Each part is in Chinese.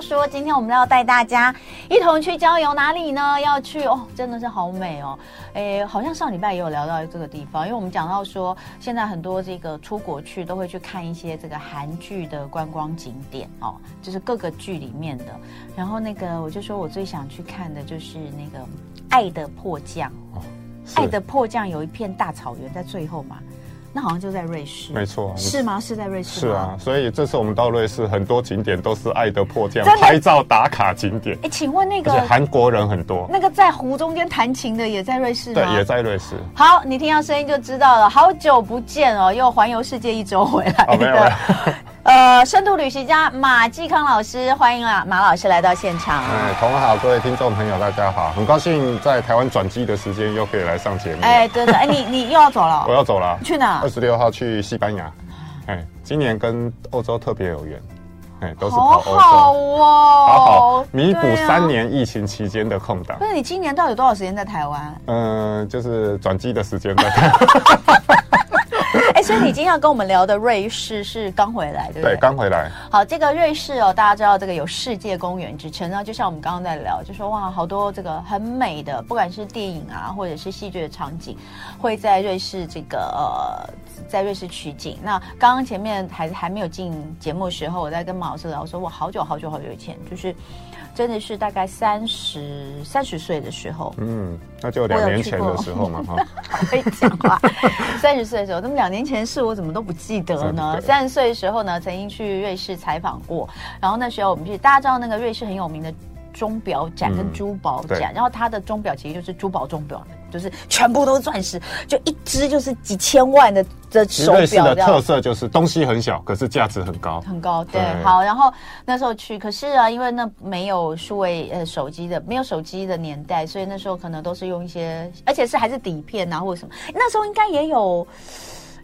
刚说，今天我们要带大家一同去郊游，哪里呢？要去哦，真的是好美哦。诶，好像上礼拜也有聊到这个地方，因为我们讲到说，现在很多这个出国去都会去看一些这个韩剧的观光景点哦，就是各个剧里面的。然后那个我就说我最想去看的就是那个《爱的迫降》哦，《爱的迫降》有一片大草原在最后嘛。那好像就在瑞士，没错，是吗？是在瑞士，是啊。所以这次我们到瑞士，很多景点都是爱的迫降，拍照打卡景点。哎，请问那个韩国人很多，那个在湖中间弹琴的也在瑞士吗？对，也在瑞士。好，你听到声音就知道了。好久不见哦，又环游世界一周回来的。哦，呃，深度旅行家马继康老师，欢迎啊，马老师来到现场。哎，同好，各位听众朋友，大家好，很高兴在台湾转机的时间又可以来上节目。哎，对的，哎，你你又要走了？我要走了。去哪？二十六号去西班牙。哎，今年跟欧洲特别有缘，哎，都是跑欧洲，好哦，好好弥补三年疫情期间的空档。不是，你今年到底有多少时间在台湾？嗯，就是转机的时间在台湾。哎，所以你今天要跟我们聊的瑞士是刚回来，对不对？对，刚回来。好，这个瑞士哦，大家知道这个有世界公园之称，那就像我们刚刚在聊，就说哇，好多这个很美的，不管是电影啊，或者是戏剧的场景，会在瑞士这个呃，在瑞士取景。那刚刚前面还还没有进节目的时候，我在跟马老师聊，说我好久好久好久以前就是。真的是大概三十三十岁的时候，嗯，那就两年前的时候嘛，哈，会讲话。三十岁的时候，那么两年前的事我怎么都不记得呢？三十岁的时候呢，曾经去瑞士采访过，然后那时候我们去，大家知道那个瑞士很有名的钟表展跟珠宝展，嗯、然后它的钟表其实就是珠宝钟表。就是全部都是钻石，就一只就是几千万的的手表。的特色就是东西很小，可是价值很高，很高。对，对好。然后那时候去，可是啊，因为那没有数位呃手机的，没有手机的年代，所以那时候可能都是用一些，而且是还是底片啊或者什么。那时候应该也有。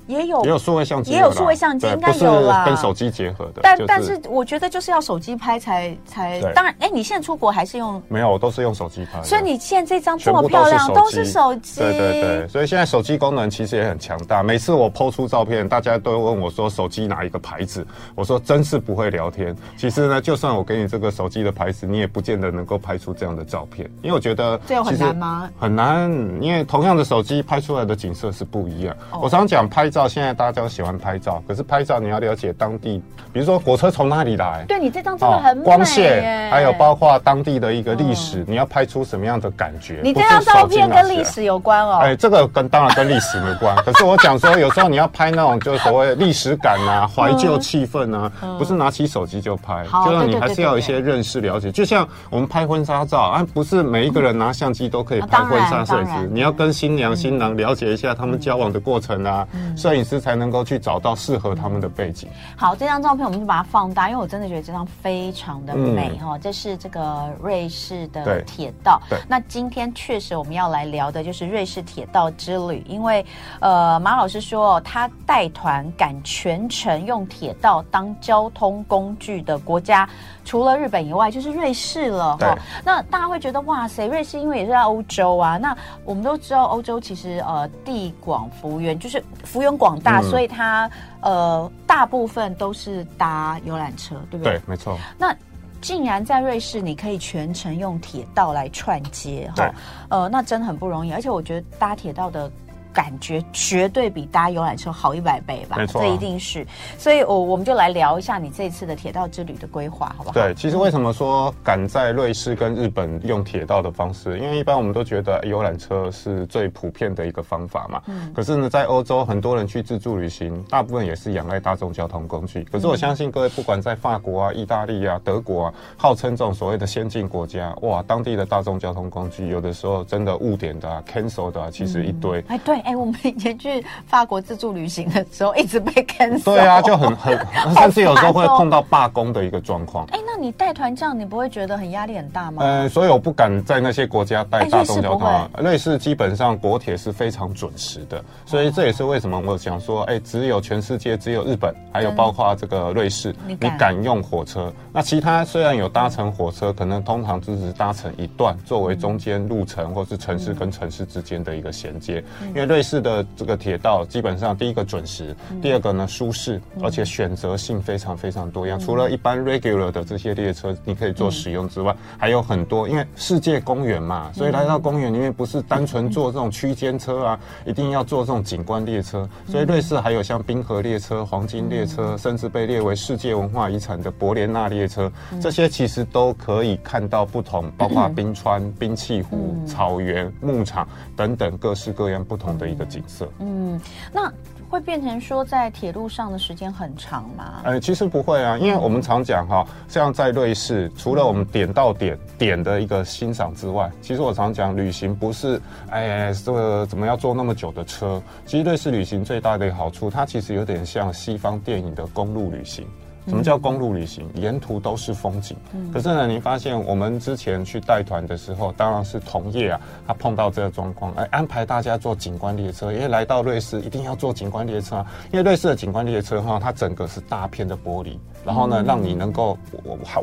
也有也有数位相机，也有数位相机，应该有啦。跟手机结合的，但但是我觉得就是要手机拍才才。当然，哎，你现在出国还是用？没有，我都是用手机拍。所以你现在这张这么漂亮，都是手机。对对对，所以现在手机功能其实也很强大。每次我 PO 出照片，大家都问我说手机哪一个牌子？我说真是不会聊天。其实呢，就算我给你这个手机的牌子，你也不见得能够拍出这样的照片，因为我觉得这有很难吗？很难，因为同样的手机拍出来的景色是不一样。我常讲拍照，现在大家都喜欢拍照，可是拍照你要了解当地，比如说火车从哪里来？对，你这张真的很美，光线，还有包括当地的一个历史，你要拍出什么样的感觉？你这张照片跟历史有关哦。哎，这个跟当然跟历史没关，可是我讲说有时候你要拍那种就是所谓历史感啊、怀旧气氛啊，不是拿起手机就拍，就是你还是要有一些认识了解。就像我们拍婚纱照啊，不是每一个人拿相机都可以拍婚纱摄影，你要跟新娘新郎了解一下他们交往的过程啊，摄影师才能够。去找到适合他们的背景。好，这张照片我们就把它放大，因为我真的觉得这张非常的美哈。这是这个瑞士的铁道。对。那今天确实我们要来聊的就是瑞士铁道之旅，因为呃马老师说他带团赶全程用铁道当交通工具的国家，除了日本以外就是瑞士了哈。那大家会觉得哇塞，瑞士因为也是在欧洲啊。那我们都知道欧洲其实呃地广幅员，就是幅员广大，所以。它呃，大部分都是搭游览车，对不对？对，没错。那竟然在瑞士，你可以全程用铁道来串接，哈，呃，那真的很不容易。而且我觉得搭铁道的。感觉绝对比搭游览车好一百倍吧？没错，这一定是。所以，我我们就来聊一下你这次的铁道之旅的规划，好不好？对，其实为什么说赶在瑞士跟日本用铁道的方式？因为一般我们都觉得游览车是最普遍的一个方法嘛。嗯。可是呢，在欧洲，很多人去自助旅行，大部分也是仰赖大众交通工具。可是我相信各位，不管在法国啊、意大利啊、德国啊，号称这种所谓的先进国家，哇，当地的大众交通工具有的时候真的误点的、啊、cancel 的、啊，其实一堆。哎，对。哎，我们以前去法国自助旅行的时候，一直被 cancel。对啊，就很 很，甚至有时候会碰到罢工的一个状况。哎，那你带团这样，你不会觉得很压力很大吗？呃，所以我不敢在那些国家带大众交通。啊。瑞士基本上国铁是非常准时的，所以这也是为什么我想说，哎，只有全世界只有日本，还有包括这个瑞士，你敢用火车。那其他虽然有搭乘火车，可能通常只是搭乘一段，作为中间路程或是城市跟城市之间的一个衔接，因为瑞士的这个铁道基本上第一个准时，嗯、第二个呢舒适，而且选择性非常非常多样。嗯、除了一般 regular 的这些列车你可以做使用之外，嗯、还有很多，因为世界公园嘛，所以来到公园里面不是单纯坐这种区间车啊，一定要坐这种景观列车。所以瑞士还有像冰河列车、黄金列车，甚至被列为世界文化遗产的伯连纳列车，这些其实都可以看到不同，包括冰川、冰碛湖、草原、牧场等等各式各样不同的一个景色。嗯，那。会变成说在铁路上的时间很长吗？呃，其实不会啊，因为我们常讲哈，像在瑞士，除了我们点到点点的一个欣赏之外，其实我常讲旅行不是哎，这个怎么要坐那么久的车？其实瑞士旅行最大的一个好处，它其实有点像西方电影的公路旅行。什么叫公路旅行？沿途都是风景。可是呢，你发现我们之前去带团的时候，当然是同业啊，他碰到这个状况，哎，安排大家坐景观列车，因为来到瑞士一定要坐景观列车，啊因为瑞士的景观列车哈，它整个是大片的玻璃。然后呢，让你能够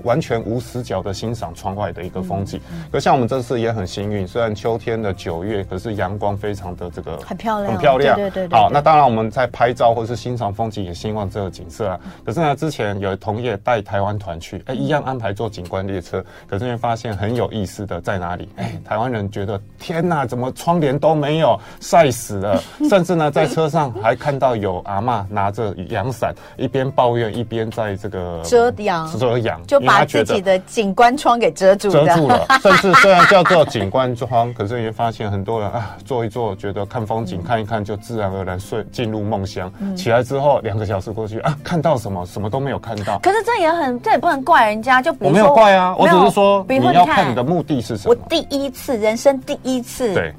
完全无死角的欣赏窗外的一个风景。可像我们这次也很幸运，虽然秋天的九月，可是阳光非常的这个很漂亮，很漂亮。对对对。好，那当然我们在拍照或是欣赏风景，也希望这个景色啊。可是呢，之前有同业带台湾团去，哎，一样安排坐景观列车。可是会发现很有意思的在哪里？哎，台湾人觉得天哪，怎么窗帘都没有，晒死了。甚至呢，在车上还看到有阿嬷拿着阳伞，一边抱怨一边在这个。遮阳，遮阳，就把自己的景观窗给遮住，遮住了。甚至虽然叫做景观窗，可是你会发现很多人啊，坐一坐，觉得看风景、嗯、看一看，就自然而然睡进入梦乡。嗯、起来之后，两个小时过去啊，看到什么？什么都没有看到。可是这也很，这也不能怪人家。就比如说，我没有怪啊，我只是说，你要看你的目的是什么？我第一次，人生第一次。对。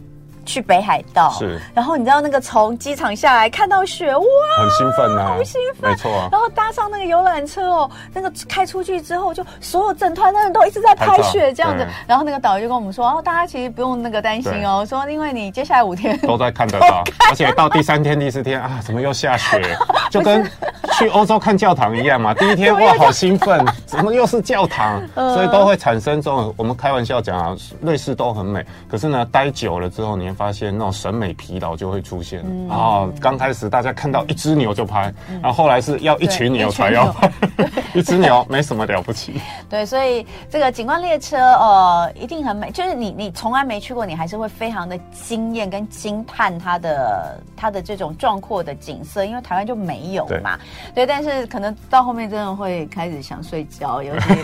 去北海道是，然后你知道那个从机场下来看到雪，哇，很兴奋啊，好兴奋，没错啊。然后搭上那个游览车哦，那个开出去之后，就所有整团的人都一直在拍雪这样子。然后那个导游就跟我们说，哦，大家其实不用那个担心哦，说因为你接下来五天都在看得到，而且到第三天、第四天啊，怎么又下雪？就跟去欧洲看教堂一样嘛。第一天 哇，好兴奋，怎么又是教堂？所以都会产生这种，我们开玩笑讲啊，瑞士都很美，可是呢，待久了之后，你会发现那种审美疲劳就会出现。然后刚开始大家看到一只牛就拍，然后后来是要一群牛才要拍，一只牛没什么了不起。对，所以这个景观列车呃一定很美，就是你你从来没去过，你还是会非常的惊艳跟惊叹它的它的这种壮阔的景色，因为台湾就没有嘛。对，但是可能到后面真的会开始想睡觉，尤其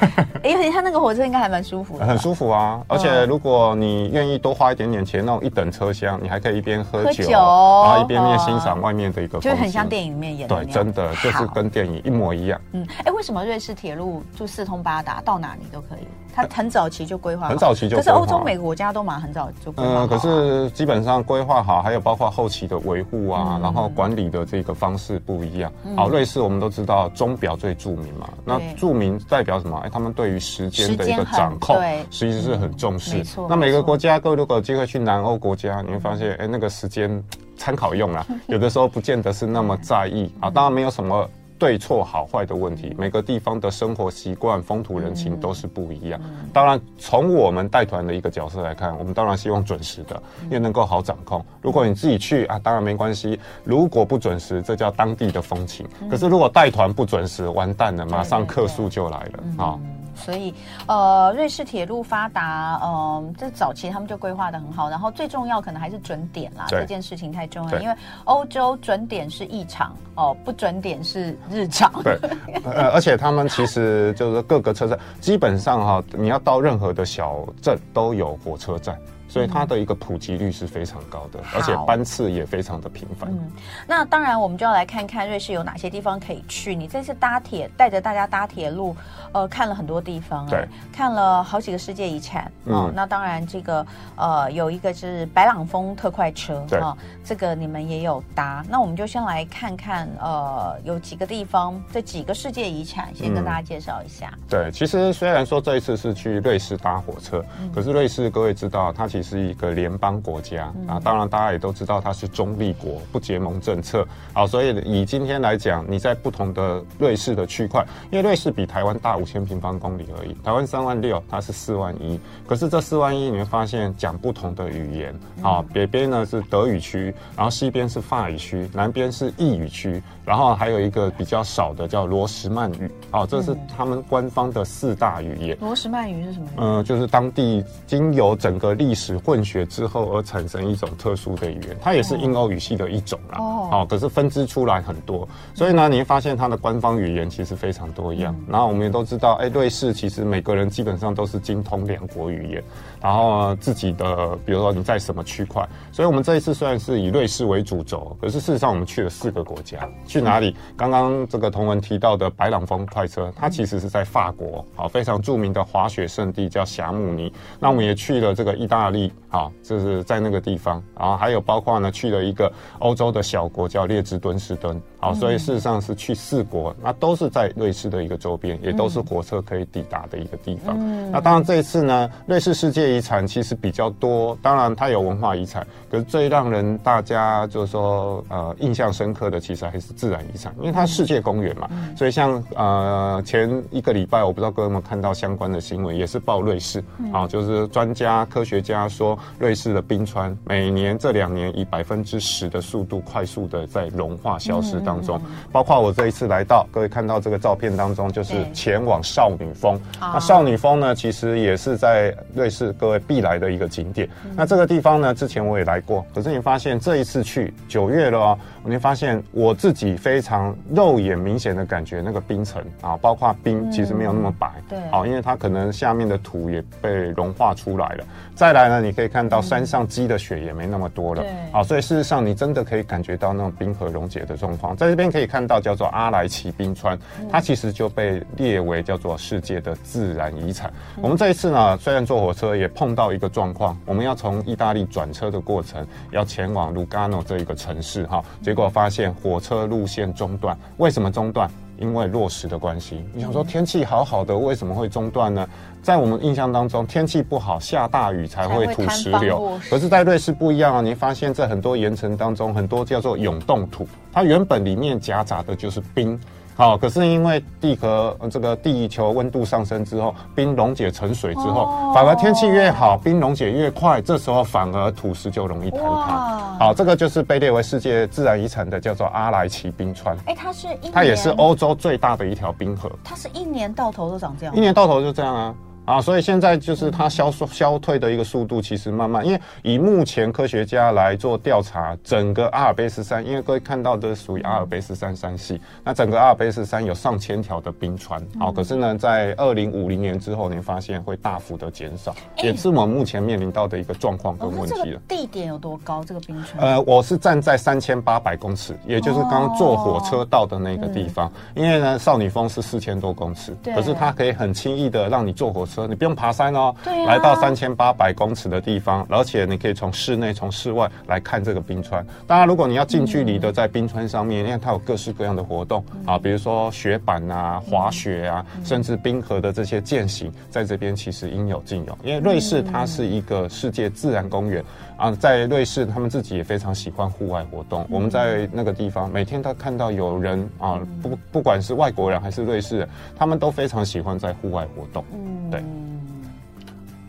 因为它那个火车应该还蛮舒服的，很舒服啊。而且如果你愿意多花一点点钱，那种一等车厢，你还可以一边喝酒，然后一边面欣赏外面的一个就很像电影里面演的。对，真的就是跟电影一模一样。嗯，哎，为什么瑞士铁路就四通八达，到哪里都可以？它很早期就规划，很早期就。可是欧洲每个国家都蛮很早就规划。嗯，可是基本上规划好，还有包括后期的维护啊，然后管理的这个方式不一样。好，瑞士我们都知道钟表最著名嘛，那著名代表什么？哎，他们对于时间的一个掌控，其实际是很重视。没错。那每个国家，各位如果有机会去南欧国家，你会发现，哎，那个时间参考用啊，有的时候不见得是那么在意啊。当然没有什么。对错好坏的问题，每个地方的生活习惯、风土人情都是不一样。当然，从我们带团的一个角色来看，我们当然希望准时的，因为能够好掌控。如果你自己去啊，当然没关系。如果不准时，这叫当地的风情。可是如果带团不准时，完蛋了，马上客诉就来了啊。所以，呃，瑞士铁路发达，嗯、呃，这早期他们就规划的很好。然后最重要可能还是准点啦，这件事情太重要。因为欧洲准点是异常，哦、呃，不准点是日常。对，呃，而且他们其实就是各个车站，基本上哈，你要到任何的小镇都有火车站。所以它的一个普及率是非常高的，而且班次也非常的频繁。嗯，那当然我们就要来看看瑞士有哪些地方可以去。你这次搭铁，带着大家搭铁路，呃，看了很多地方，对，看了好几个世界遗产。嗯，那当然这个呃有一个是白朗峰特快车，对，这个你们也有搭。那我们就先来看看，呃，有几个地方，这几个世界遗产，先跟大家介绍一下。对，其实虽然说这一次是去瑞士搭火车，可是瑞士各位知道，它其其是一个联邦国家啊，当然大家也都知道它是中立国，不结盟政策。好，所以以今天来讲，你在不同的瑞士的区块，因为瑞士比台湾大五千平方公里而已，台湾三万六，它是四万一。可是这四万一，你会发现讲不同的语言啊，北边呢是德语区，然后西边是法语区，南边是意语区，然后还有一个比较少的叫罗什曼语。哦，这是他们官方的四大语言。罗什曼语是什么？嗯，就是当地经由整个历史混血之后而产生一种特殊的语言，它也是印欧语系的一种啦。哦，哦，可是分支出来很多，所以呢，你会发现它的官方语言其实非常多样。然后我们也都知道，哎，瑞士其实每个人基本上都是精通两国语言，然后，自己的，比如说你在什么区块，所以我们这一次虽然是以瑞士为主轴，可是事实上我们去了四个国家，去哪里？刚刚这个同文提到的白朗峰快车，它其实是在法国，好，非常著名的滑雪圣地叫霞慕尼。那我们也去了这个意大利，好，就是在那个地方，然后还有包括呢，去了一个欧洲的小国叫列支敦士登，好，所以事实上是去四国，那都是在瑞士的一个周边，也都是火车可以抵达的一个地方。那当然这一次呢，瑞士世界遗产其实比较多，当然它有文化遗产，可是最让人大家就是说呃印象深刻的，其实还是自然遗产，因为它世界公园嘛，所以像呃前一个礼拜，我不知道各位有没有看到相关的新闻，也是报瑞士啊，就是专家科学家说，瑞士的冰川每年这两年以百分之十的速度快速的在融化消失当中，包括我这一次来到，各位看到这个照片当中，就是前往少女峰。那少女峰呢，其实也是在瑞士各位必来的一个景点。那这个地方呢，之前我也来过，可是你发现这一次去九月了哦，你发现我自己非常肉眼明显的感觉，那个冰层啊，包括冰其实没有那么白，对，好，因为它可能下面的土也被融化出来了。再来呢，你可以看到山上积的雪也没那么多了，好，所以事实上你真的可以感觉到那种冰河溶解的状况。在这边可以看到叫做阿莱奇冰川，它其实就被列为叫做世界的自然遗产。我们这一次呢，虽然坐火车也碰到一个状况，我们要从意大利转车的过程，要前往卢加诺这一个城市哈，结果发现火车路线中断。为什么中断？因为落石的关系。你想说天气好好的，为什么会中断呢？在我们印象当中，天气不好，下大雨才会土石流。可是，在瑞士不一样啊！你发现，在很多岩层当中，很多叫做永冻土，它原本里面夹杂的就是冰。好，可是因为地壳这个地球温度上升之后，冰溶解成水之后，哦、反而天气越好，冰溶解越快，这时候反而土石就容易坍塌。好，这个就是被列为世界自然遗产的，叫做阿莱奇冰川。哎，它是一，它也是欧洲最大的一条冰河。它是一年到头都长这样？一年到头就这样啊。啊，所以现在就是它消消退的一个速度，其实慢慢，因为以目前科学家来做调查，整个阿尔卑斯山，因为各位看到的属于阿尔卑斯山山系，那整个阿尔卑斯山有上千条的冰川，好，可是呢，在二零五零年之后，你发现会大幅的减少，也是我们目前面临到的一个状况跟问题了。地点有多高？这个冰川？呃，我是站在三千八百公尺，也就是刚刚坐火车到的那个地方，因为呢，少女峰是四千多公尺，可是它可以很轻易的让你坐火车。你不用爬山哦，对啊，来到三千八百公尺的地方，而且你可以从室内、从室外来看这个冰川。当然，如果你要近距离的在冰川上面，因为它有各式各样的活动啊，比如说雪板啊、滑雪啊，甚至冰河的这些践行，在这边其实应有尽有。因为瑞士它是一个世界自然公园啊，在瑞士他们自己也非常喜欢户外活动。我们在那个地方每天都看到有人啊，不不管是外国人还是瑞士人，他们都非常喜欢在户外活动。嗯对。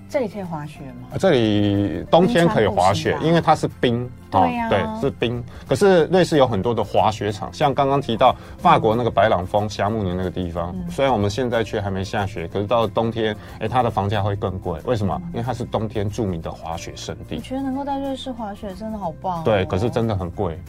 这里可以滑雪吗？这里冬天可以滑雪，因为它是冰。对呀、啊，对，是冰。可是瑞士有很多的滑雪场，像刚刚提到法国那个白朗峰、霞慕尼那个地方，嗯、虽然我们现在却还没下雪，可是到了冬天，哎，它的房价会更贵。为什么？因为它是冬天著名的滑雪圣地。我觉得能够在瑞士滑雪真的好棒、哦。对，可是真的很贵。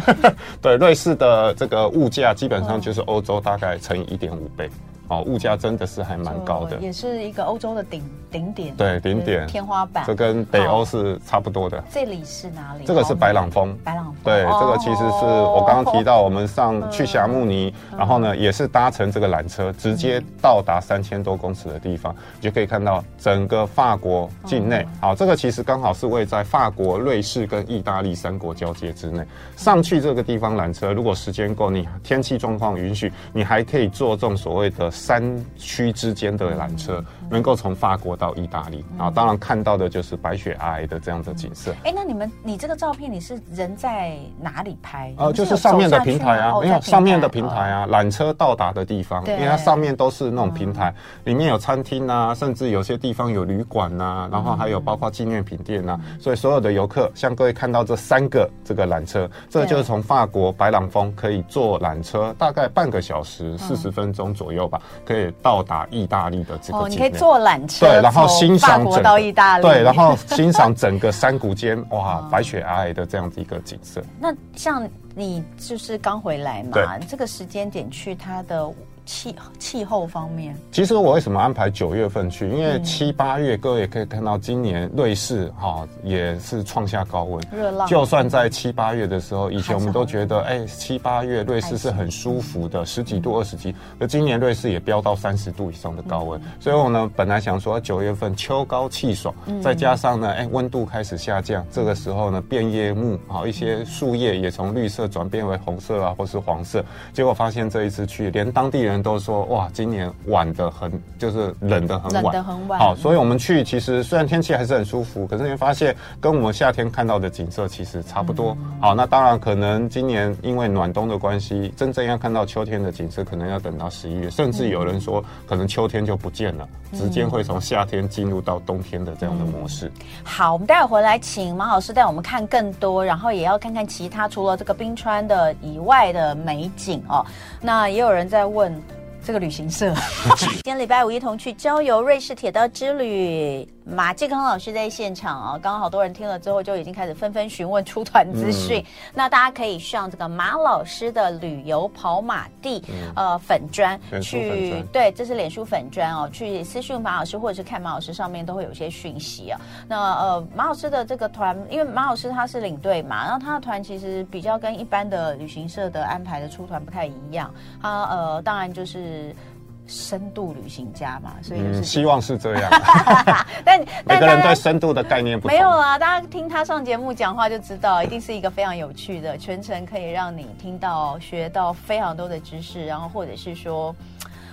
对，瑞士的这个物价基本上就是欧洲大概乘以一点五倍。哦，物价真的是还蛮高的，也是一个欧洲的顶顶点，对，顶点天花板，这跟北欧是差不多的。这里是哪里？这个是白朗峰，白朗峰。对，这个其实是我刚刚提到，我们上去霞慕尼，然后呢，也是搭乘这个缆车，直接到达三千多公尺的地方，你就可以看到整个法国境内。好，这个其实刚好是位在法国、瑞士跟意大利三国交界之内。上去这个地方缆车，如果时间够，你天气状况允许，你还可以坐这种所谓的。山区之间的缆车，能够从法国到意大利，然后当然看到的就是白雪皑皑的这样的景色。哎，那你们你这个照片你是人在哪里拍？呃，就是上面的平台啊，没有上面的平台啊，缆车到达的地方，因为它上面都是那种平台，里面有餐厅啊，甚至有些地方有旅馆呐，然后还有包括纪念品店呐，所以所有的游客，像各位看到这三个这个缆车，这个就是从法国白朗峰可以坐缆车，大概半个小时四十分钟左右吧，可以到达意大利的这个。坐缆车，对，然后欣赏整个到意大利，对，然后欣赏整个山谷间哇，白雪皑皑的这样子一个景色。那像你就是刚回来嘛，对这个时间点去它的。气气候方面，其实我为什么安排九月份去？因为七八月，各位也可以看到，今年瑞士哈也是创下高温，热浪。就算在七八月的时候，以前我们都觉得，哎，七八月瑞士是很舒服的，十几度、二十几，而今年瑞士也飙到三十度以上的高温。所以我呢，本来想说九月份秋高气爽，再加上呢，哎，温度开始下降，这个时候呢，变叶木啊，一些树叶也从绿色转变为红色啊，或是黄色。结果发现这一次去，连当地人。都说哇，今年晚的很，就是冷的很晚，冷的很晚。好，所以我们去，其实虽然天气还是很舒服，可是你发现跟我们夏天看到的景色其实差不多。嗯、好，那当然可能今年因为暖冬的关系，真正要看到秋天的景色，可能要等到十一月，甚至有人说可能秋天就不见了，嗯、直接会从夏天进入到冬天的这样的模式。嗯、好，我们待会回来请马老师带我们看更多，然后也要看看其他除了这个冰川的以外的美景哦。那也有人在问。这个旅行社，今天礼拜五一同去郊游瑞士铁道之旅。马继康老师在现场啊，刚刚好多人听了之后就已经开始纷纷询问出团资讯。嗯、那大家可以上这个马老师的旅游跑马地、嗯、呃粉砖去，对，这是脸书粉砖哦，去私讯马老师或者是看马老师上面都会有一些讯息啊。那呃马老师的这个团，因为马老师他是领队嘛，然后他的团其实比较跟一般的旅行社的安排的出团不太一样，他呃当然就是。深度旅行家嘛，所以就是、嗯、希望是这样。但每个人对深度的概念不同。没有啊，大家听他上节目讲话就知道，一定是一个非常有趣的，全程可以让你听到、学到非常多的知识，然后或者是说。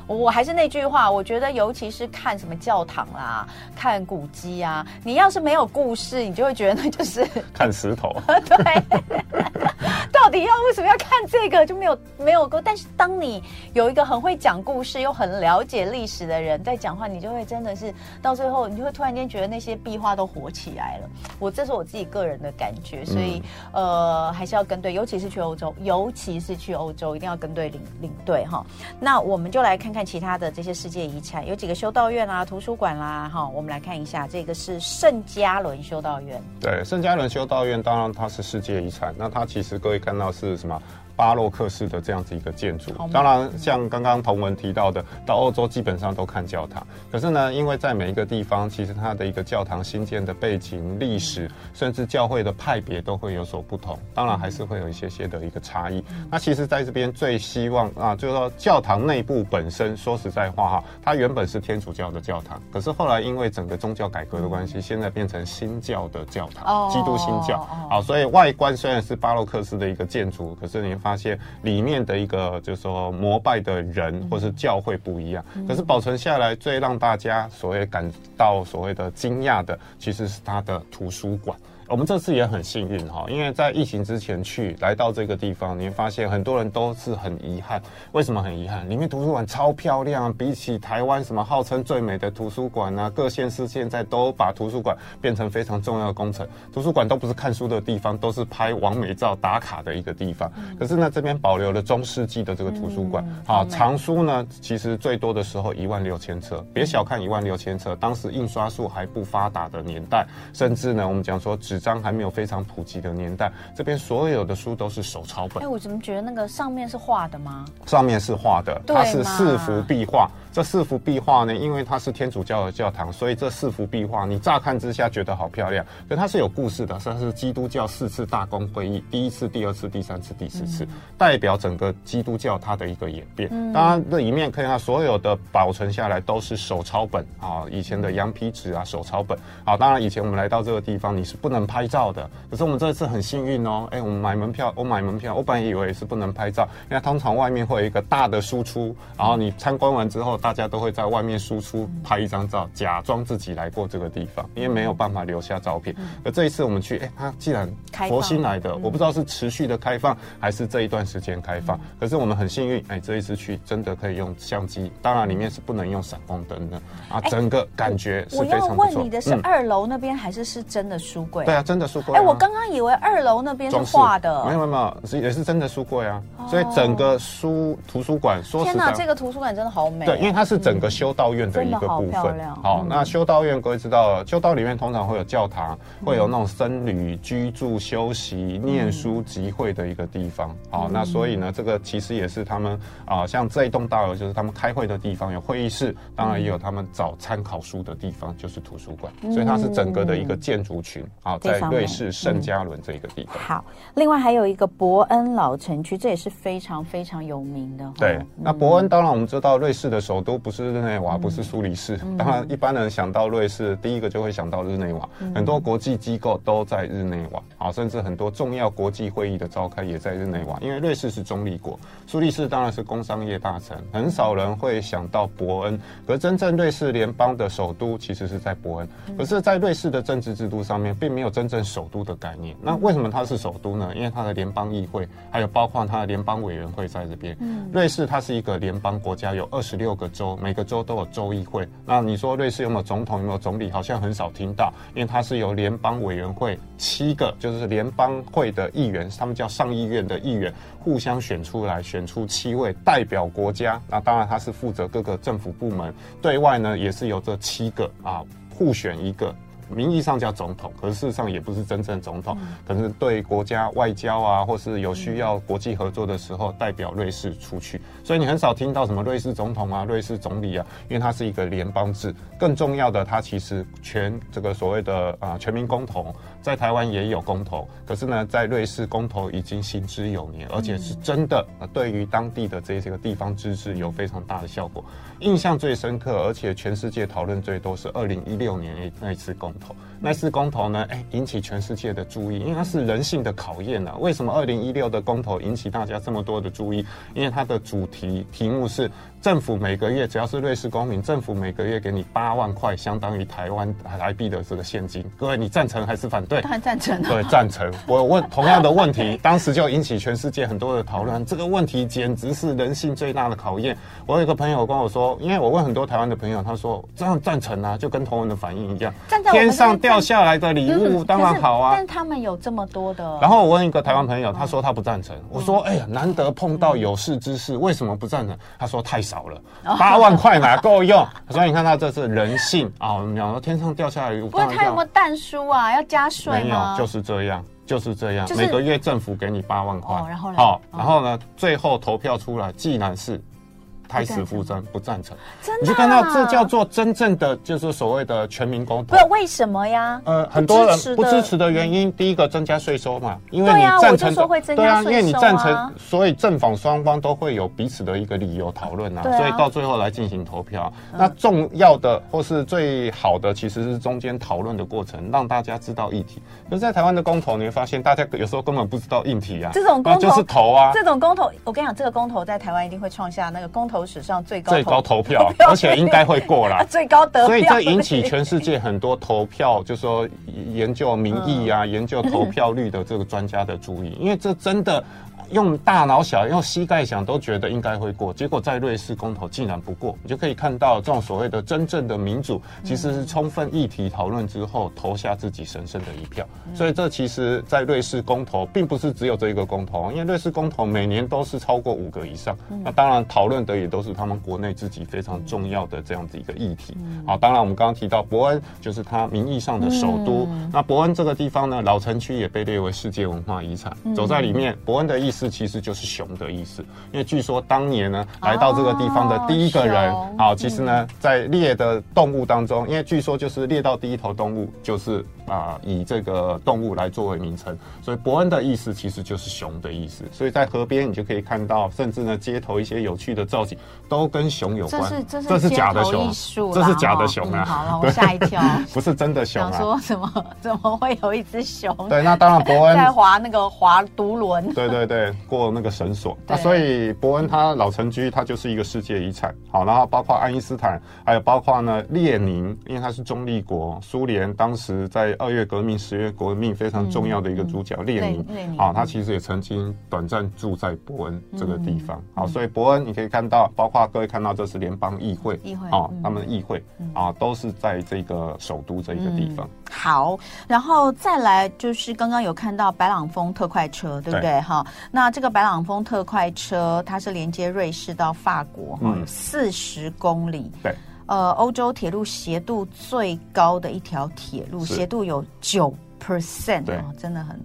我还是那句话，我觉得尤其是看什么教堂啦，看古迹啊，你要是没有故事，你就会觉得那就是 看石头。对，到底要为什么要看这个就没有没有过？但是当你有一个很会讲故事又很了解历史的人在讲话，你就会真的是到最后，你就会突然间觉得那些壁画都活起来了。我这是我自己个人的感觉，所以、嗯、呃还是要跟对，尤其是去欧洲，尤其是去欧洲，一定要跟对领领队哈。那我们就来看。看其他的这些世界遗产，有几个修道院啊、图书馆啦，哈，我们来看一下，这个是圣加仑修道院。对，圣加仑修道院，当然它是世界遗产。那它其实各位看到是什么？巴洛克式的这样子一个建筑，当然像刚刚同文提到的，到欧洲基本上都看教堂。可是呢，因为在每一个地方，其实它的一个教堂新建的背景、历史，甚至教会的派别都会有所不同。当然还是会有一些些的一个差异。那其实在这边最希望啊，就是说教堂内部本身，说实在话哈，它原本是天主教的教堂，可是后来因为整个宗教改革的关系，现在变成新教的教堂，基督新教。好，所以外观虽然是巴洛克式的一个建筑，可是你。发现里面的一个就是说膜拜的人或是教会不一样，可是保存下来最让大家所谓感到所谓的惊讶的，其实是它的图书馆。我们这次也很幸运哈，因为在疫情之前去来到这个地方，你会发现很多人都是很遗憾。为什么很遗憾？里面图书馆超漂亮，比起台湾什么号称最美的图书馆啊，各县市现在都把图书馆变成非常重要的工程。图书馆都不是看书的地方，都是拍完美照打卡的一个地方。可是呢，这边保留了中世纪的这个图书馆。好，藏书呢，其实最多的时候一万六千册。别小看一万六千册，当时印刷术还不发达的年代，甚至呢，我们讲说纸。张还没有非常普及的年代，这边所有的书都是手抄本。哎，我怎么觉得那个上面是画的吗？上面是画的，它是四幅壁画。这四幅壁画呢，因为它是天主教的教堂，所以这四幅壁画你乍看之下觉得好漂亮，可它是有故事的。它是基督教四次大公会议，第一次、第二次、第三次、第四次，嗯、代表整个基督教它的一个演变。嗯、当然，这里面可以看到所有的保存下来都是手抄本啊，以前的羊皮纸啊，手抄本。好，当然以前我们来到这个地方，你是不能能拍照的。可是我们这次很幸运哦，哎，我们买门票，我买门票，我本来以为是不能拍照，因为通常外面会有一个大的输出，然后你参观完之后，大家都会在外面输出拍一张照，假装自己来过这个地方，因为没有办法留下照片。而这一次我们去，哎，他既然佛心来的，我不知道是持续的开放还是这一段时间开放。可是我们很幸运，哎，这一次去真的可以用相机，当然里面是不能用闪光灯的啊，整个感觉是非常不错。我要问你的是二楼那边还是是真的书柜？对啊，真的书柜。哎，我刚刚以为二楼那边是画的，没有没有，是也是真的书柜啊。所以整个书图书馆，说实，天哪，这个图书馆真的好美。对，因为它是整个修道院的一个部分。好，那修道院各位知道，修道里面通常会有教堂，会有那种僧侣居住、休息、念书、集会的一个地方。好，那所以呢，这个其实也是他们啊，像这一栋大楼就是他们开会的地方，有会议室，当然也有他们找参考书的地方，就是图书馆。所以它是整个的一个建筑群啊，在瑞士圣加仑这个地方。好，另外还有一个伯恩老城区，这也是非常非常有名的。对，那伯恩当然我们知道，瑞士的首都不是日内瓦，不是苏黎世。当然，一般人想到瑞士，第一个就会想到日内瓦，很多国际机构都在日内瓦啊，甚至很多重要国际会议的召开也在日内瓦。因为瑞士是中立国，苏黎世当然是工商业大城，很少人会想到伯恩。而真正瑞士联邦的首都其实是在伯恩，可是，在瑞士的政治制度上面，并没有真正首都的概念。那为什么它是首都呢？因为它的联邦议会，还有包括它的联邦委员会在这边。瑞士它是一个联邦国家，有二十六个州，每个州都有州议会。那你说瑞士有没有总统，有没有总理？好像很少听到，因为它是由联邦委员会七个，就是联邦会的议员，他们叫上议院的议员，互相选出来，选出七位代表国家。那当然，它是负责各个政府部门，对外呢也是由这七个啊互选一个。名义上叫总统，可是事实上也不是真正总统，可能是对国家外交啊，或是有需要国际合作的时候，代表瑞士出去。所以你很少听到什么瑞士总统啊、瑞士总理啊，因为它是一个联邦制。更重要的，它其实全这个所谓的啊全民公投，在台湾也有公投，可是呢，在瑞士公投已经行之有年，而且是真的对于当地的这些个地方自治有非常大的效果。印象最深刻，而且全世界讨论最多是二零一六年那那次公投。那次公投呢，哎，引起全世界的注意，因为它是人性的考验啊。为什么二零一六的公投引起大家这么多的注意？因为它的主题题目是。政府每个月只要是瑞士公民，政府每个月给你八万块，相当于台湾台币的这个现金。各位，你赞成还是反对？当然赞成。对，赞成。我问同样的问题，当时就引起全世界很多的讨论。这个问题简直是人性最大的考验。我有一个朋友跟我说，因为我问很多台湾的朋友，他说这样赞成啊，就跟同文的反应一样。天上掉下来的礼物当然好啊，但他们有这么多的。然后我问一个台湾朋友，他说他不赞成。我说，哎呀，难得碰到有识之士，为什么不赞成？他说太少了。八万块哪够用？所以你看他这是人性啊！我们讲说天上掉下来，不过他有没有蛋书啊？要加税吗？没有，就是这样，就是这样。每个月政府给你八万块，然后呢？好，然后呢？最后投票出来，既然是。胎死腹中，不赞成。真的，你就看到这叫做真正的，就是所谓的全民公投。不，为什么呀？呃，很多人不支持的原因，第一个增加税收嘛，因为你赞成的，对啊，因为你赞成，所以正反双方都会有彼此的一个理由讨论啊，所以到最后来进行投票。那重要的或是最好的，其实是中间讨论的过程，让大家知道议题。可是，在台湾的公投，你会发现大家有时候根本不知道议题啊。这种公投就是投啊，这种公投，我跟你讲，这个公投在台湾一定会创下那个公投史上最高最高投票，而且应该会过了。最高得票，所以这引起全世界很多投票，就是说研究民意啊，研究投票率的这个专家的注意，因为这真的。用大脑想，用膝盖想，都觉得应该会过，结果在瑞士公投竟然不过，你就可以看到这种所谓的真正的民主，其实是充分议题讨论之后投下自己神圣的一票。所以这其实，在瑞士公投并不是只有这一个公投，因为瑞士公投每年都是超过五个以上。那当然讨论的也都是他们国内自己非常重要的这样子一个议题。好，当然我们刚刚提到伯恩，就是它名义上的首都。那伯恩这个地方呢，老城区也被列为世界文化遗产。走在里面，伯恩的意思其实就是熊的意思，因为据说当年呢来到这个地方的第一个人，好，其实呢在猎的动物当中，因为据说就是猎到第一头动物就是啊以这个动物来作为名称，所以伯恩的意思其实就是熊的意思。所以在河边你就可以看到，甚至呢街头一些有趣的造型都跟熊有关。这是这是假的熊，这是假的熊啊！好了，我吓一跳，不是真的熊啊！想说怎么怎么会有一只熊？对，那当然伯恩 在滑那个滑独轮。对对对，过那个绳索。那所以伯恩他老城区，它就是一个世界遗产。好，然后包括爱因斯坦，还有包括呢列宁，因为他是中立国，苏联当时在二月革命、十月革命非常重要的一个主角列宁。列宁。好，他其实也曾经短暂住在伯恩这个地方。好，所以伯恩你可以看到，包括各位看到这是联邦议会，议会啊，他们的议会啊，都是在这个首都这一个地方。好，然后再来就是刚刚有看到白朗峰特快车，对不对？哈，那这个白朗峰特快车，它是连接瑞士到法国，哈，有四十公里。对，呃，欧洲铁路斜度最高的一条铁路，斜度有九 percent，对，真的很。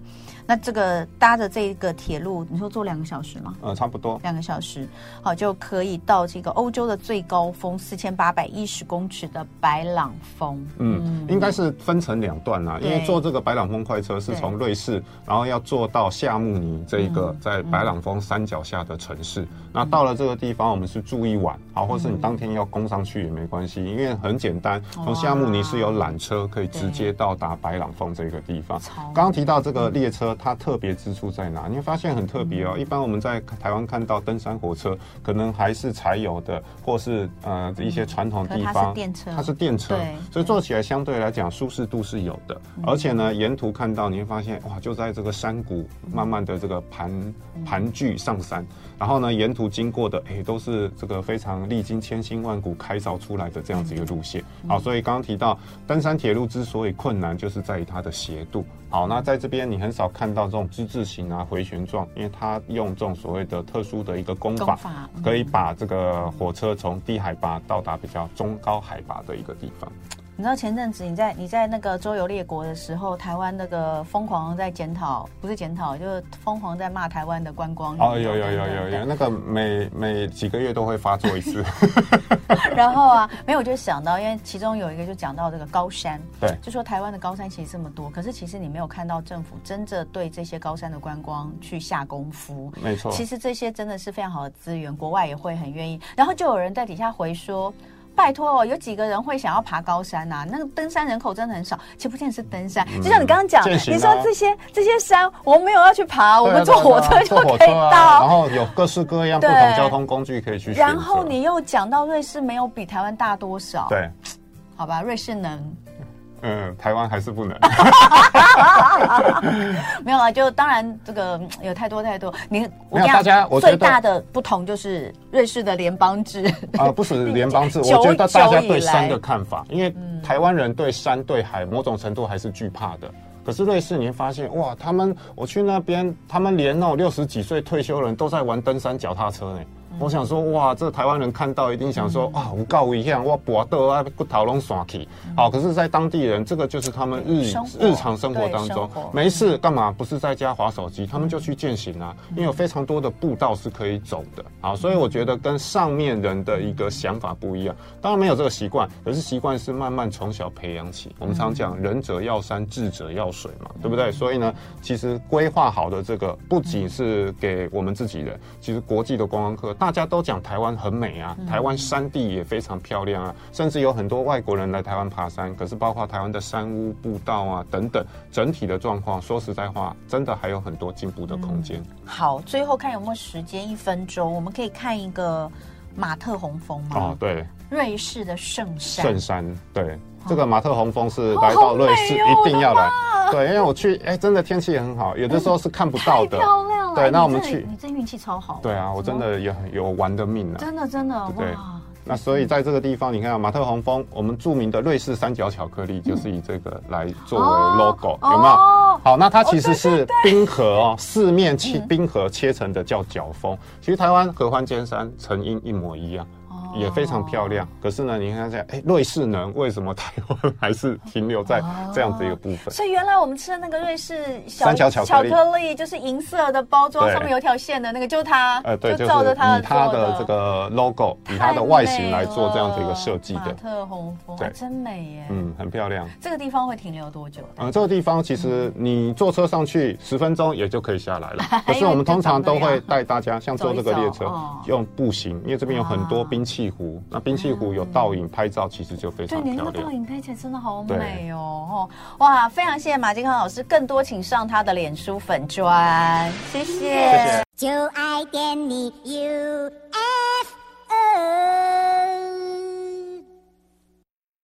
那这个搭着这个铁路，你说坐两个小时吗？呃，差不多。两个小时，好，就可以到这个欧洲的最高峰四千八百一十公尺的白朗峰。嗯，嗯。应该是分成两段啦，因为坐这个白朗峰快车是从瑞士，然后要坐到夏慕尼这一个在白朗峰山脚下的城市。嗯、那到了这个地方，我们是住一晚，好，或是你当天要攻上去也没关系，因为很简单，从夏慕尼是有缆车可以直接到达白朗峰这个地方。刚刚提到这个列车。它特别之处在哪？你会发现很特别哦。一般我们在台湾看到登山火车，可能还是柴油的，或是呃一些传统地方，它是电车，它是电车，所以坐起来相对来讲舒适度是有的。而且呢，沿途看到你会发现哇，就在这个山谷慢慢的这个盘盘踞上山，然后呢，沿途经过的哎都是这个非常历经千辛万苦开凿出来的这样子一个路线。好，所以刚刚提到登山铁路之所以困难，就是在于它的斜度。好，那在这边你很少看到这种之字形啊、回旋状，因为它用这种所谓的特殊的一个工法，法可以把这个火车从低海拔到达比较中高海拔的一个地方。你知道前阵子你在你在那个周游列国的时候，台湾那个疯狂在检讨，不是检讨，就是疯狂在骂台湾的观光。哦，有有有有有，那个每每几个月都会发作一次。然后啊，没有，我就想到，因为其中有一个就讲到这个高山，对，就说台湾的高山其实这么多，可是其实你没有看到政府真正对这些高山的观光去下功夫。没错，其实这些真的是非常好的资源，国外也会很愿意。然后就有人在底下回说。拜托哦，有几个人会想要爬高山呐、啊？那个登山人口真的很少，其实不见得是登山。嗯、就像你刚刚讲，啊、你说这些这些山，我们没有要去爬，我们坐火车就可以到。啊、然后有各式各样不同交通工具可以去。然后你又讲到瑞士没有比台湾大多少？对，好吧，瑞士能。嗯，台湾还是不能。没有啊，就当然这个有太多太多。你我大家最大的不同就是瑞士的联邦制啊、呃，不是联邦制。我觉得大家对山的看法，因为台湾人对山对海某种程度还是惧怕的。可是瑞士，你会发现哇，他们我去那边，他们连那种六十几岁退休人都在玩登山脚踏车呢。我想说，哇，这台湾人看到一定想说，啊，我告一样，我搏斗啊，骨头拢散去。好，可是，在当地人，这个就是他们日日常生活当中没事干嘛？不是在家划手机，他们就去健行啊，因为有非常多的步道是可以走的。好，所以我觉得跟上面人的一个想法不一样。当然没有这个习惯，可是习惯是慢慢从小培养起。我们常讲，仁者要山，智者要水嘛，对不对？所以呢，其实规划好的这个，不仅是给我们自己人，其实国际的观光客大家都讲台湾很美啊，台湾山地也非常漂亮啊，甚至有很多外国人来台湾爬山。可是包括台湾的山屋、步道啊等等，整体的状况，说实在话，真的还有很多进步的空间。嗯。好，最后看有没有时间，一分钟，我们可以看一个马特洪峰吗？哦，对，瑞士的圣山。圣山，对，这个马特洪峰是来到瑞士一定要来。对，因为我去，哎，真的天气也很好，有的时候是看不到的。漂亮。对，那我们去，你这运气超好。对啊，我真的有有玩的命啊！真的真的对。那所以在这个地方，你看啊，马特洪峰，我们著名的瑞士三角巧克力就是以这个来作为 logo，有没有？好，那它其实是冰河哦，四面切冰河切成的叫角峰。其实台湾合欢尖山成因一模一样。也非常漂亮。可是呢，你看一下，哎，瑞士能为什么台湾还是停留在这样子一个部分？所以原来我们吃的那个瑞士三巧巧克力，就是银色的包装，上面有条线的那个，就是它。呃，对，就照着它以它的这个 logo，以它的外形来做这样子一个设计的。特洪峰，对，真美耶。嗯，很漂亮。这个地方会停留多久？嗯，这个地方其实你坐车上去十分钟也就可以下来了。可是我们通常都会带大家，像坐这个列车用步行，因为这边有很多冰气湖，那冰气湖有倒影拍照，其实就非常漂亮。对，那个倒影拍起来真的好美哦！哇，非常谢谢马金康老师，更多请上他的脸书粉砖，谢谢。谢谢。就爱点你 UFO